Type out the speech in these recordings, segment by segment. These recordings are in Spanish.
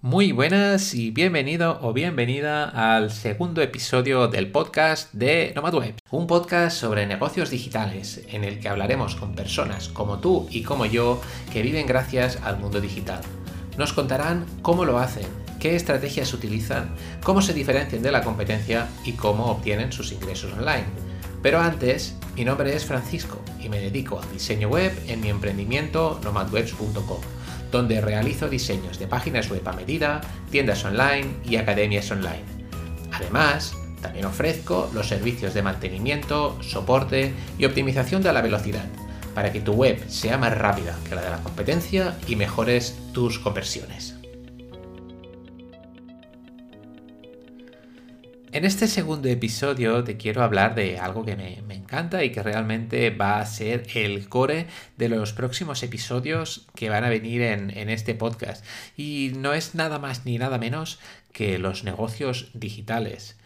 Muy buenas y bienvenido o bienvenida al segundo episodio del podcast de NomadWeb, un podcast sobre negocios digitales en el que hablaremos con personas como tú y como yo que viven gracias al mundo digital. Nos contarán cómo lo hacen, qué estrategias utilizan, cómo se diferencian de la competencia y cómo obtienen sus ingresos online. Pero antes, mi nombre es Francisco y me dedico al diseño web en mi emprendimiento nomadwebs.com donde realizo diseños de páginas web a medida, tiendas online y academias online. Además, también ofrezco los servicios de mantenimiento, soporte y optimización de la velocidad, para que tu web sea más rápida que la de la competencia y mejores tus conversiones. En este segundo episodio te quiero hablar de algo que me, encanta y que realmente va a ser el core de los próximos episodios que van a venir en, en este podcast. Y no es nada más ni nada menos que los negocios digitales.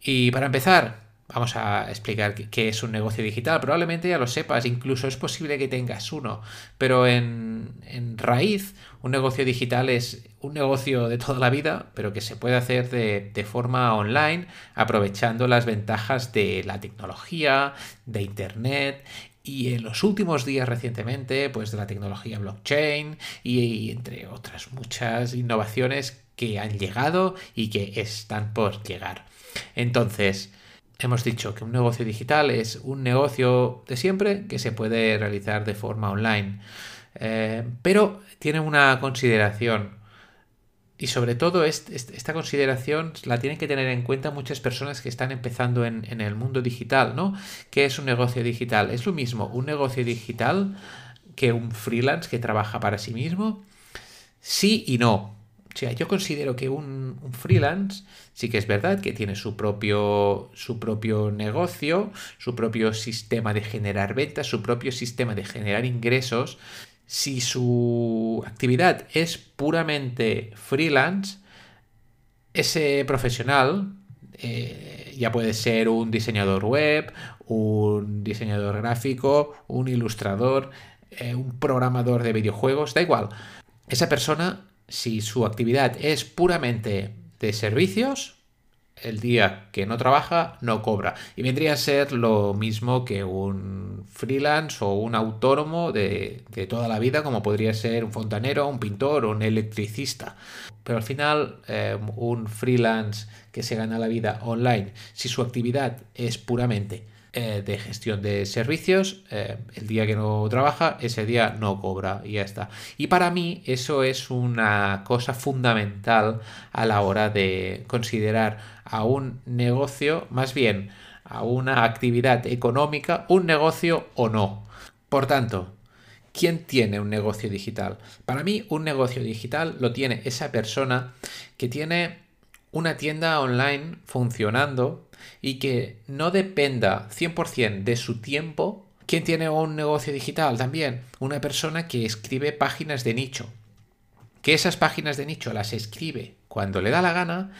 Y para empezar, Vamos a explicar qué es un negocio digital. Probablemente ya lo sepas, incluso es posible que tengas uno, pero en, raíz un negocio digital es un negocio de toda la vida, pero que se puede hacer de, de forma online, aprovechando las ventajas de la tecnología, de Internet y en los últimos días recientemente, pues de la tecnología blockchain y, entre otras muchas innovaciones que han llegado y que están por llegar. Entonces, Hemos dicho que un negocio digital es un negocio de siempre que se puede realizar de forma online, eh, pero tiene una consideración y sobre todo esta consideración la tienen que tener en cuenta muchas personas que están empezando en, en, el mundo digital, ¿no? ¿Qué es un negocio digital? Es lo mismo un negocio digital que un freelance que trabaja para sí mismo. Sí y no. O sea, yo considero que un, freelance sí que es verdad que tiene su propio, su propio negocio, su propio sistema de generar ventas, su propio sistema de generar ingresos. Si su actividad es puramente freelance, ese profesional eh, ya puede ser un diseñador web, un diseñador gráfico, un ilustrador, eh, un programador de videojuegos, da igual. Esa persona si su actividad es puramente de servicios, el día que no trabaja no cobra. Y vendría a ser lo mismo que un freelance o un autónomo de, toda la vida, como podría ser un fontanero, un pintor o un electricista. Pero al final, eh, un freelance que se gana la vida online, si su actividad es puramente eh, de gestión de servicios. Eh, el día que no trabaja, ese día no cobra y ya está. Y para mí eso es una cosa fundamental a la hora de considerar a un negocio, más bien a una actividad económica, un negocio o no. Por tanto, ¿quién tiene un negocio digital? Para mí un negocio digital lo tiene esa persona que tiene una tienda online funcionando y que no dependa 100% de su tiempo. ¿Quién tiene un negocio digital también? Una persona que escribe páginas de nicho. Que esas páginas de nicho las escribe cuando le da la gana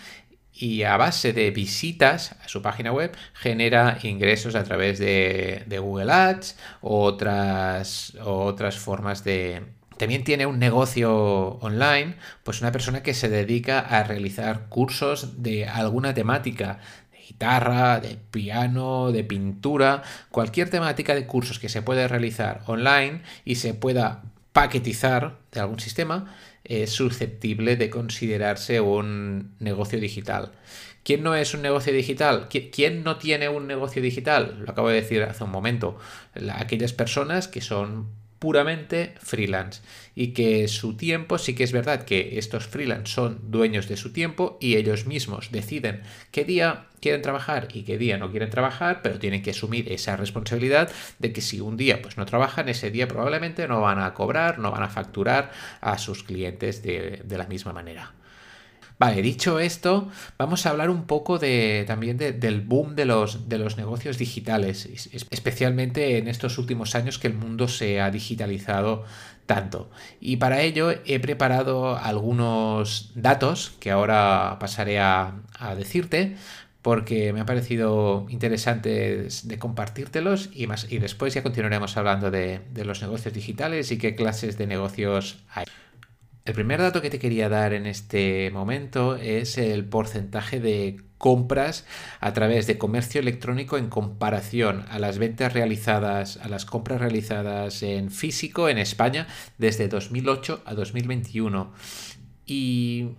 y a base de visitas a su página web genera ingresos a través de, Google Ads o otras, otras formas de, también tiene un negocio online, pues una persona que se dedica a realizar cursos de alguna temática, de guitarra, de piano, de pintura, cualquier temática de cursos que se puede realizar online y se pueda paquetizar de algún sistema, es susceptible de considerarse un negocio digital. ¿Quién no es un negocio digital? ¿Quién no tiene un negocio digital? Lo acabo de decir hace un momento. Aquellas personas que son puramente freelance y que su tiempo sí que es verdad que estos freelance son dueños de su tiempo y ellos mismos deciden qué día quieren trabajar y qué día no quieren trabajar, pero tienen que asumir esa responsabilidad de que si un día pues no trabajan, ese día probablemente no van a cobrar, no van a facturar a sus clientes de, de la misma manera. Vale, dicho esto, vamos a hablar un poco de, también del boom de los, de los negocios digitales, especialmente en estos últimos años que el mundo se ha digitalizado tanto. Y para ello he preparado algunos datos que ahora pasaré a, decirte porque me ha parecido interesante de compartírtelos y, más, y después ya continuaremos hablando de, de los negocios digitales y qué clases de negocios hay. El primer dato que te quería dar en este momento es el porcentaje de compras a través de comercio electrónico en comparación a las ventas realizadas, a las compras realizadas en físico en España desde 2008 a 2021. Y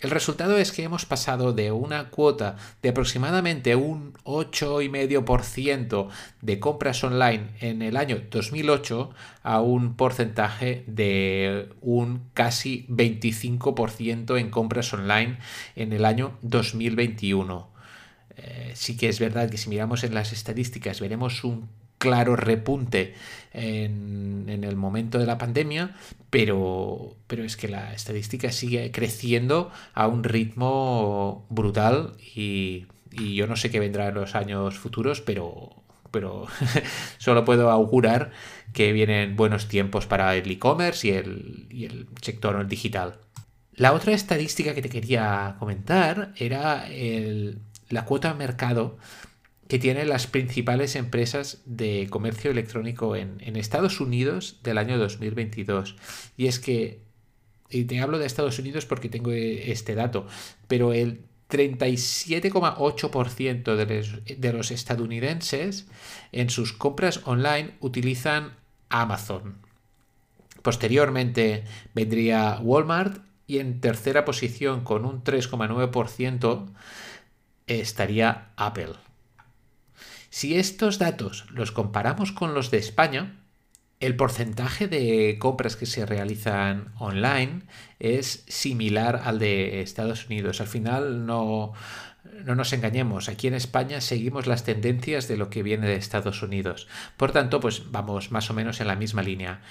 el resultado es que hemos pasado de una cuota de aproximadamente un 8,5% de compras online en el año 2008 a un porcentaje de un casi 25% en compras online en el año 2021. Eh, sí que es verdad que si miramos en las estadísticas veremos un claro repunte en, el momento de la pandemia, pero, pero es que la estadística sigue creciendo a un ritmo brutal y, yo no sé qué vendrá en los años futuros, pero, pero solo puedo augurar que vienen buenos tiempos para el e-commerce y el, y el sector digital. La otra estadística que te quería comentar era la cuota de mercado que tienen las principales empresas de comercio electrónico en, Estados Unidos del año 2022. Y es que, y te hablo de Estados Unidos porque tengo este dato, pero el 37,8% de, de los estadounidenses en sus compras online utilizan Amazon. Posteriormente vendría Walmart y en tercera posición con un 3,9% estaría Apple. Si estos datos los comparamos con los de España, el porcentaje de compras que se realizan online es similar al de Estados Unidos. Al final no, no nos engañemos, aquí en España seguimos las tendencias de lo que viene de Estados Unidos. Por tanto, pues vamos más o menos en la misma línea.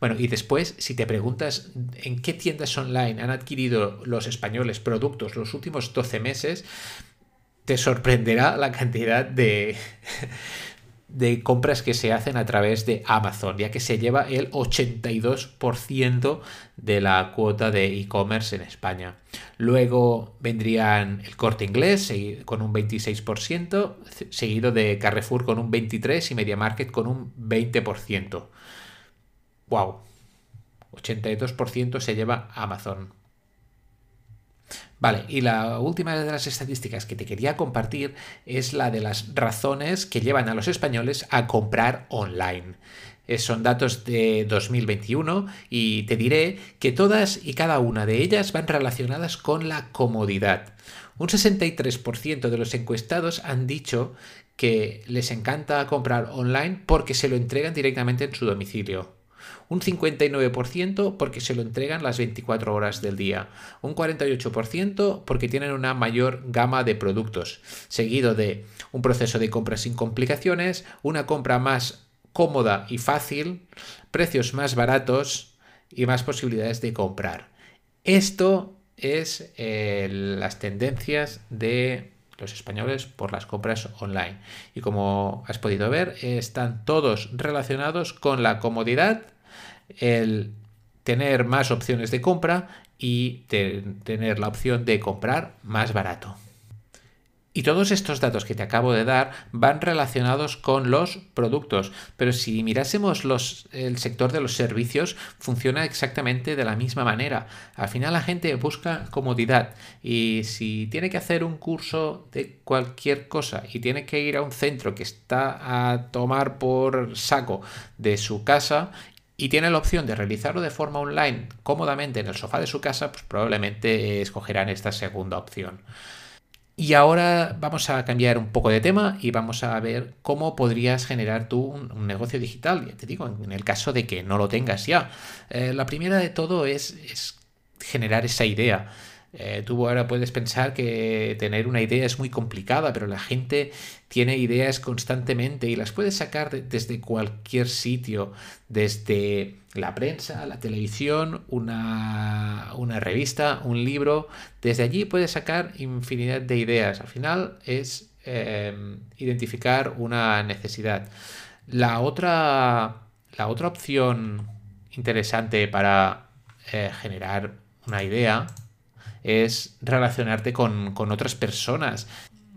Bueno, y después, si te preguntas en qué tiendas online han adquirido los españoles productos los últimos 12 meses, te sorprenderá la cantidad de, compras que se hacen a través de Amazon, ya que se lleva el 82% de la cuota de e-commerce en España. Luego vendrían el corte inglés con un 26%, seguido de Carrefour con un 23% y MediaMarket con un 20%. ¡Wow! 82% se lleva Amazon. Vale, y la última de las estadísticas que te quería compartir es la de las razones que llevan a los españoles a comprar online. Eh, son datos de 2021 y te diré que todas y cada una de ellas van relacionadas con la comodidad. Un 63% de los encuestados han dicho que les encanta comprar online porque se lo entregan directamente en su domicilio un 59% porque se lo entregan las 24 horas del día, un 48% porque tienen una mayor gama de productos, seguido de un proceso de compra sin complicaciones, una compra más cómoda y fácil, precios más baratos y más posibilidades de comprar. Esto es eh, las tendencias de los españoles por las compras online. Y como has podido ver, están todos relacionados con la comodidad el tener más opciones de compra y tener la opción de comprar más barato. Y todos estos datos que te acabo de dar van relacionados con los productos, pero si mirásemos los, el sector de los servicios, funciona exactamente de la misma manera. Al final la gente busca comodidad y si tiene que hacer un curso de cualquier cosa y tiene que ir a un centro que está a tomar por saco de su casa y tiene la opción de realizarlo de forma online cómodamente en el sofá de su casa, pues probablemente escogerán esta segunda opción. Y ahora vamos a cambiar un poco de tema y vamos a ver cómo podrías generar tú un, negocio digital. Ya te digo, en, el caso de que no lo tengas ya. Eh, la primera de todo es, es generar esa idea. Eh, tú ahora puedes pensar que tener una idea es muy complicada, pero la gente tiene ideas constantemente y las puedes sacar desde cualquier sitio, desde la prensa, la televisión, una, revista, un libro. Desde allí puedes sacar infinidad de ideas. Al final es em, identificar una necesidad. La otra, la otra opción interesante para eh, generar una idea es relacionarte con, otras personas.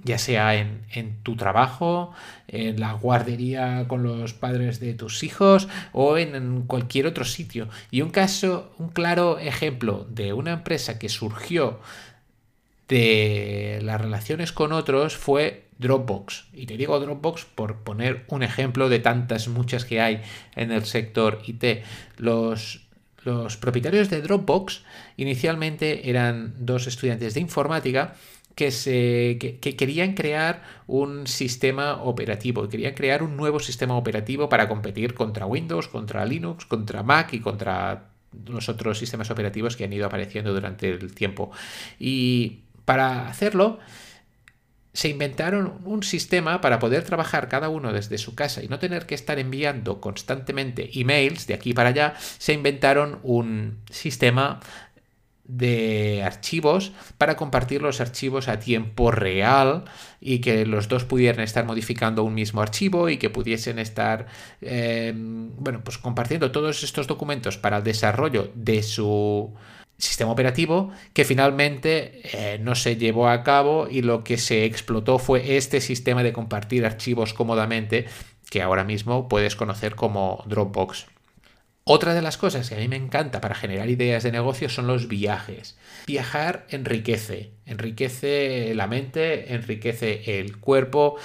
ya sea en, en, tu trabajo, en la guardería con los padres de tus hijos o en cualquier otro sitio. Y un caso, un claro ejemplo de una empresa que surgió de las relaciones con otros fue Dropbox. Y te digo Dropbox por poner un ejemplo de tantas muchas que hay en el sector IT. Los los propietarios de Dropbox inicialmente eran dos estudiantes de informática que, se, querían crear un sistema operativo, querían crear un nuevo sistema operativo para competir contra Windows, contra Linux, contra Mac y contra los otros sistemas operativos que han ido apareciendo durante el tiempo. Y para hacerlo, se inventaron un sistema para poder trabajar cada uno desde su casa y no tener que estar enviando constantemente emails de aquí para allá, se inventaron un sistema de archivos para compartir los archivos a tiempo real y que los dos pudieran estar modificando un mismo archivo y que pudiesen estar eh, bueno pues compartiendo todos estos documentos para el desarrollo de su sistema operativo que finalmente eh, no se llevó a cabo y lo que se explotó fue este sistema de compartir archivos cómodamente que ahora mismo puedes conocer como Dropbox. Otra de las cosas que a mí me encanta para generar ideas de negocio son los viajes. Viajar enriquece, enriquece la mente, enriquece el cuerpo,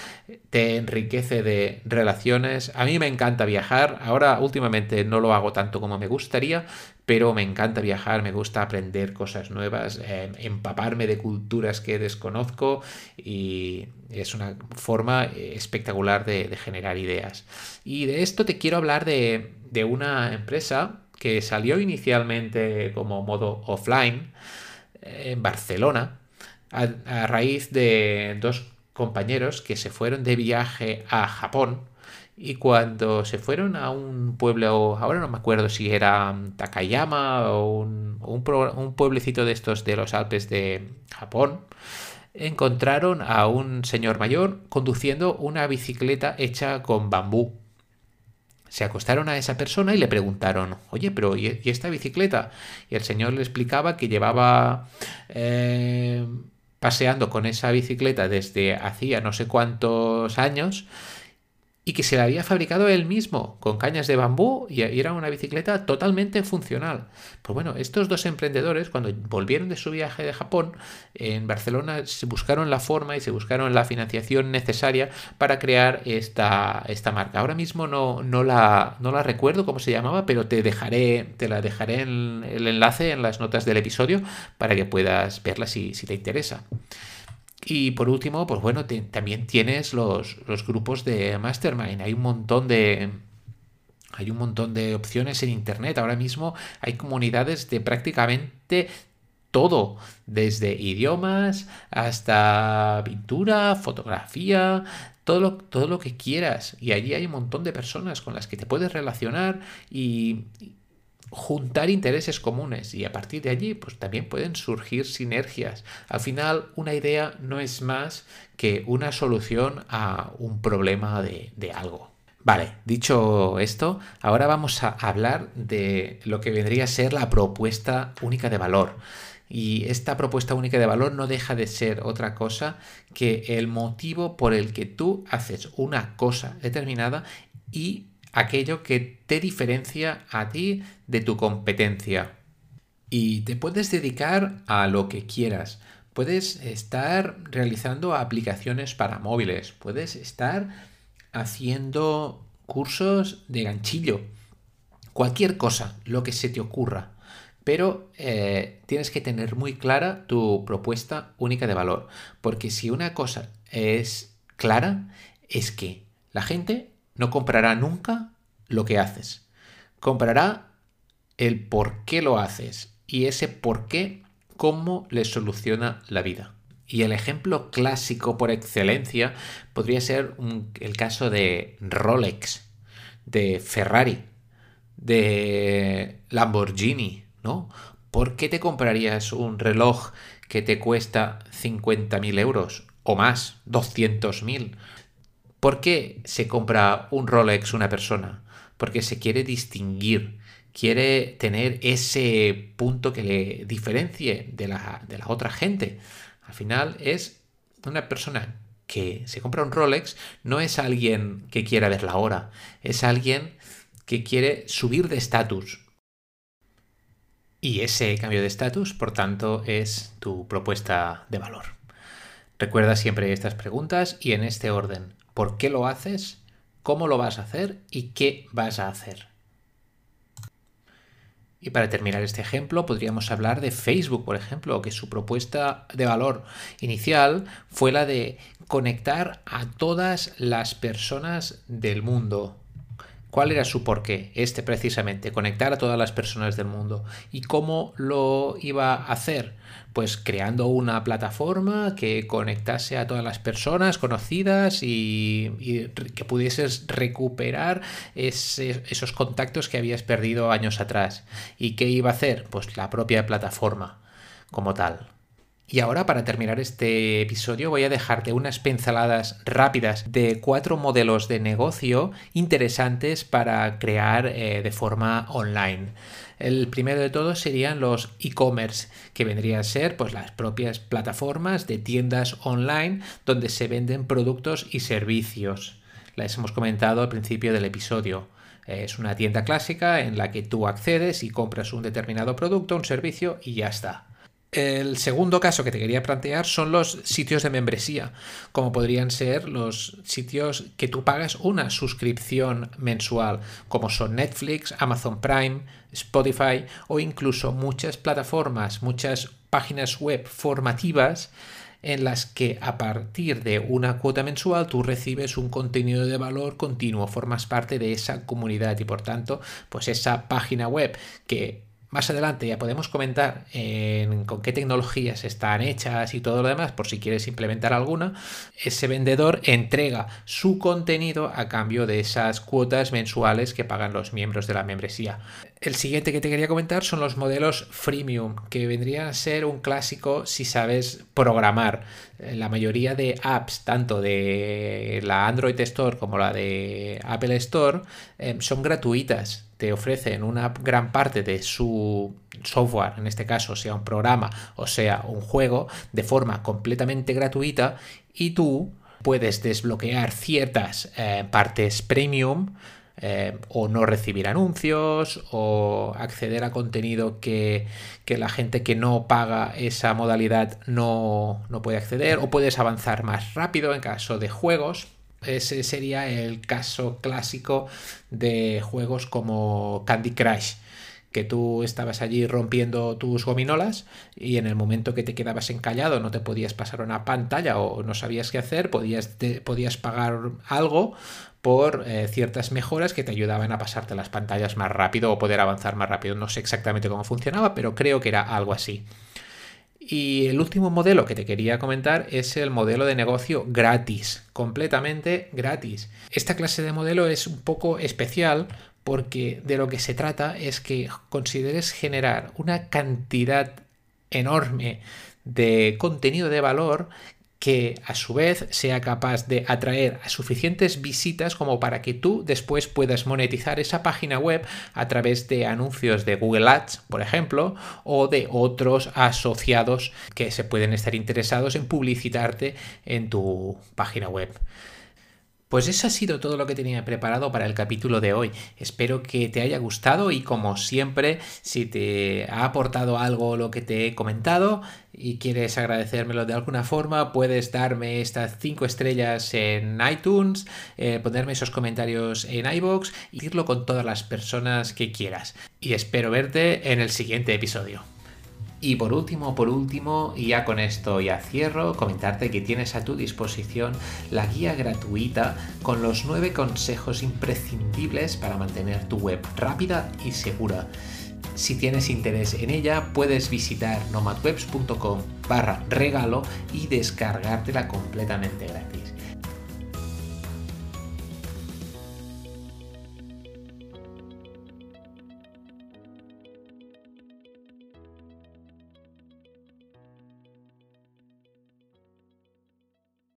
te enriquece de relaciones. A mí me encanta viajar, ahora últimamente no lo hago tanto como me gustaría, pero me encanta viajar, me gusta aprender cosas nuevas, eh, empaparme de culturas que desconozco y es una forma espectacular de, generar ideas. Y de esto te quiero hablar de, una empresa que salió inicialmente como modo offline eh, en Barcelona a raíz de dos compañeros que se fueron de viaje a Japón y cuando se fueron a un pueblo, ahora no me acuerdo si era Takayama o un, un, pueblecito de estos de los Alpes de Japón, encontraron a un señor mayor conduciendo una bicicleta hecha con bambú. Se acostaron a esa persona y le preguntaron, oye, pero ¿y, esta bicicleta? Y el señor le explicaba que llevaba eh, paseando con esa bicicleta desde hacía no sé cuántos años y que se la había fabricado él mismo con cañas de bambú y era una bicicleta totalmente funcional. Pues bueno, estos dos emprendedores cuando volvieron de su viaje de Japón en Barcelona se buscaron la forma y se buscaron la financiación necesaria para crear esta, esta marca. Ahora mismo no, no, la, no la recuerdo cómo se llamaba, pero te dejaré, te la dejaré en el enlace en las notas del episodio para que puedas verla si, si te interesa. Y por último, pues bueno, también tienes los, grupos de Mastermind. Hay un montón de. Hay un montón de opciones en internet. Ahora mismo hay comunidades de prácticamente todo, desde idiomas hasta pintura, fotografía, todo lo, todo lo que quieras. Y allí hay un montón de personas con las que te puedes relacionar y, juntar intereses comunes y a partir de allí pues también pueden surgir sinergias. Al final una idea no es más que una solución a un problema de, de algo. Vale, dicho esto, ahora vamos a hablar de lo que vendría a ser la propuesta única de valor. Y esta propuesta única de valor no deja de ser otra cosa que el motivo por el que tú haces una cosa determinada y aquello que te diferencia a ti de tu competencia. Y te puedes dedicar a lo que quieras. Puedes estar realizando aplicaciones para móviles. Puedes estar haciendo cursos de ganchillo. Cualquier cosa, lo que se te ocurra. Pero eh, tienes que tener muy clara tu propuesta única de valor. Porque si una cosa es clara, es que la gente no comprará nunca lo que haces. Comprará el por qué lo haces y ese por qué, cómo le soluciona la vida. Y el ejemplo clásico por excelencia podría ser el caso de Rolex, de Ferrari, de Lamborghini, ¿no? ¿Por qué te comprarías un reloj que te cuesta 50.000 euros o más, 200.000? ¿Por qué se compra un Rolex una persona? Porque se quiere distinguir, quiere tener ese punto que le diferencie de la, otra gente. Al final es una persona que se compra un Rolex no es alguien que quiera ver la hora, es alguien que quiere subir de estatus. Y ese cambio de estatus, por tanto, es tu propuesta de valor. Recuerda siempre estas preguntas y en este orden. ¿Por qué lo haces? ¿Cómo lo vas a hacer? ¿Y qué vas a hacer? Y para terminar este ejemplo, podríamos hablar de Facebook, por ejemplo, que su propuesta de valor inicial fue la de conectar a todas las personas del mundo. ¿Cuál era su porqué? Este precisamente, conectar a todas las personas del mundo. ¿Y cómo lo iba a hacer? Pues creando una plataforma que conectase a todas las personas conocidas y, que pudieses recuperar esos contactos que habías perdido años atrás. ¿Y qué iba a hacer? Pues la propia plataforma como tal. Y ahora para terminar este episodio voy a dejarte unas pinceladas rápidas de cuatro modelos de negocio interesantes para crear eh, de forma online. El primero de todos serían los e-commerce, que vendrían a ser pues, las propias plataformas de tiendas online donde se venden productos y servicios. Las hemos comentado al principio del episodio. Es una tienda clásica en la que tú accedes y compras un determinado producto, un servicio y ya está. El segundo caso que te quería plantear son los sitios de membresía, como podrían ser los sitios que tú pagas una suscripción mensual, como son Netflix, Amazon Prime, Spotify o incluso muchas plataformas, muchas páginas web formativas en las que a partir de una cuota mensual tú recibes un contenido de valor continuo, formas parte de esa comunidad y por tanto, pues esa página web que más adelante ya podemos comentar con qué tecnologías están hechas y todo lo demás, por si quieres implementar alguna. Ese vendedor entrega su contenido a cambio de esas cuotas mensuales que pagan los miembros de la membresía. El siguiente que te quería comentar son los modelos freemium, que vendrían a ser un clásico si sabes programar. La mayoría de apps, tanto de la Android Store como la de Apple Store, eh, son gratuitas te ofrecen una gran parte de su software, en este caso sea un programa o sea un juego, de forma completamente gratuita y tú puedes desbloquear ciertas eh, partes premium eh, o no recibir anuncios o acceder a contenido que, que, la gente que no paga esa modalidad no, no puede acceder o puedes avanzar más rápido en caso de juegos. Ese sería el caso clásico de juegos como Candy Crush que tú estabas allí rompiendo tus gominolas y en el momento que te quedabas encallado no te podías pasar una pantalla o no sabías qué hacer, podías, podías pagar algo por eh, ciertas mejoras que te ayudaban a pasarte las pantallas más rápido o poder avanzar más rápido. No sé exactamente cómo funcionaba, pero creo que era algo así. Y el último modelo que te quería comentar es el modelo de negocio gratis, completamente gratis. Esta clase de modelo es un poco especial porque de lo que se trata es que consideres generar una cantidad enorme de contenido de valor que a su vez sea capaz de atraer a suficientes visitas como para que tú después puedas monetizar esa página web a través de anuncios de Google Ads, por ejemplo, o de otros asociados que se pueden estar interesados en publicitarte en tu página web. Pues eso ha sido todo lo que tenía preparado para el capítulo de hoy. Espero que te haya gustado y como siempre, si te ha aportado algo lo que te he comentado y quieres agradecérmelo de alguna forma, puedes darme estas 5 estrellas en iTunes, eh, ponerme esos comentarios en iBox y irlo con todas las personas que quieras. Y espero verte en el siguiente episodio. Y por último, por último, y ya con esto ya cierro, comentarte que tienes a tu disposición la guía gratuita con los 9 consejos imprescindibles para mantener tu web rápida y segura. Si tienes interés en ella, puedes visitar nomadwebs.com barra regalo y descargártela completamente gratis.